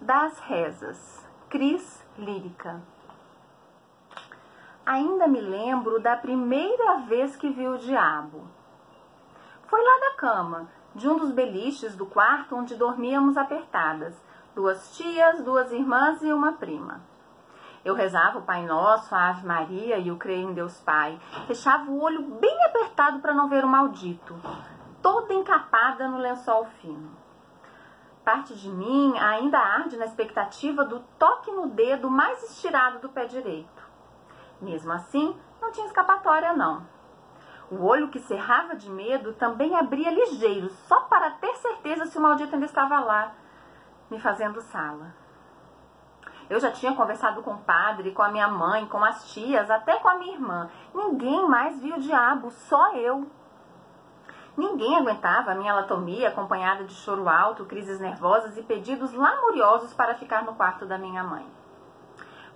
das rezas. Cris lírica. Ainda me lembro da primeira vez que vi o diabo. Foi lá da cama, de um dos beliches do quarto onde dormíamos apertadas, duas tias, duas irmãs e uma prima. Eu rezava o Pai Nosso, a Ave Maria e o Creio em Deus Pai. Fechava o olho bem apertado para não ver o maldito, toda encapada no lençol fino. Parte de mim ainda arde na expectativa do toque no dedo mais estirado do pé direito. Mesmo assim, não tinha escapatória, não. O olho que cerrava de medo também abria ligeiro, só para ter certeza se o maldito ainda estava lá, me fazendo sala. Eu já tinha conversado com o padre, com a minha mãe, com as tias, até com a minha irmã. Ninguém mais viu o diabo, só eu. Ninguém aguentava a minha anatomia acompanhada de choro alto, crises nervosas e pedidos lamuriosos para ficar no quarto da minha mãe.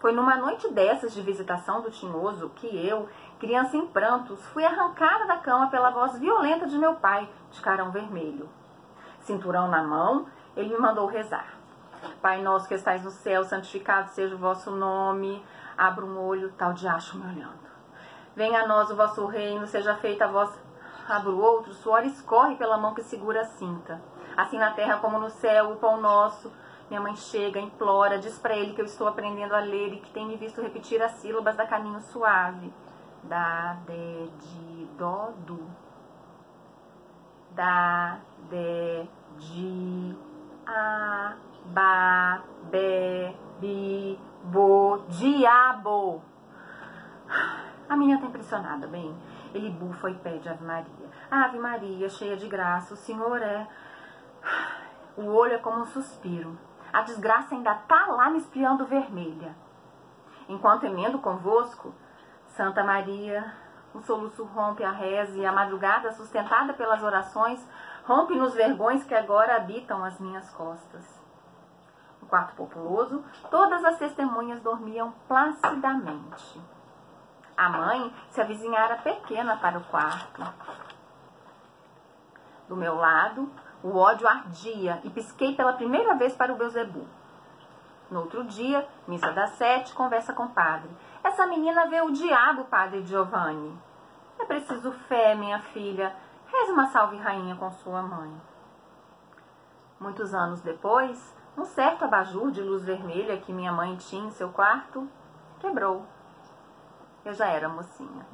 Foi numa noite dessas de visitação do tinhoso que eu, criança em prantos, fui arrancada da cama pela voz violenta de meu pai, de carão vermelho. Cinturão na mão, ele me mandou rezar. Pai nosso que estais no céu, santificado seja o vosso nome. Abra um olho, tal de acho me olhando. Venha a nós o vosso reino, seja feita a vossa. Abra o outro, o suor escorre pela mão que segura a cinta. Assim na terra como no céu, o pão nosso. Minha mãe chega, implora, diz para ele que eu estou aprendendo a ler e que tem me visto repetir as sílabas da caminho suave. Da, de, de, dó, do. Da, de, de, a, ba, be, bi, bo, diabo. A menina tá impressionada, bem. Ele bufa e pede Ave Maria. Ave Maria, cheia de graça, o Senhor é. O olho é como um suspiro. A desgraça ainda tá lá me espiando vermelha. Enquanto emendo convosco, Santa Maria, o soluço rompe a reza e a madrugada, sustentada pelas orações, rompe nos vergões que agora habitam as minhas costas. No quarto populoso, todas as testemunhas dormiam placidamente. A mãe se avizinhara pequena para o quarto. Do meu lado, o ódio ardia e pisquei pela primeira vez para o Beuzebu. No outro dia, missa das sete, conversa com o padre. Essa menina vê o diabo, padre Giovanni. É preciso fé, minha filha. Reze uma salve rainha com sua mãe. Muitos anos depois, um certo abajur de luz vermelha que minha mãe tinha em seu quarto quebrou. Eu já era mocinha.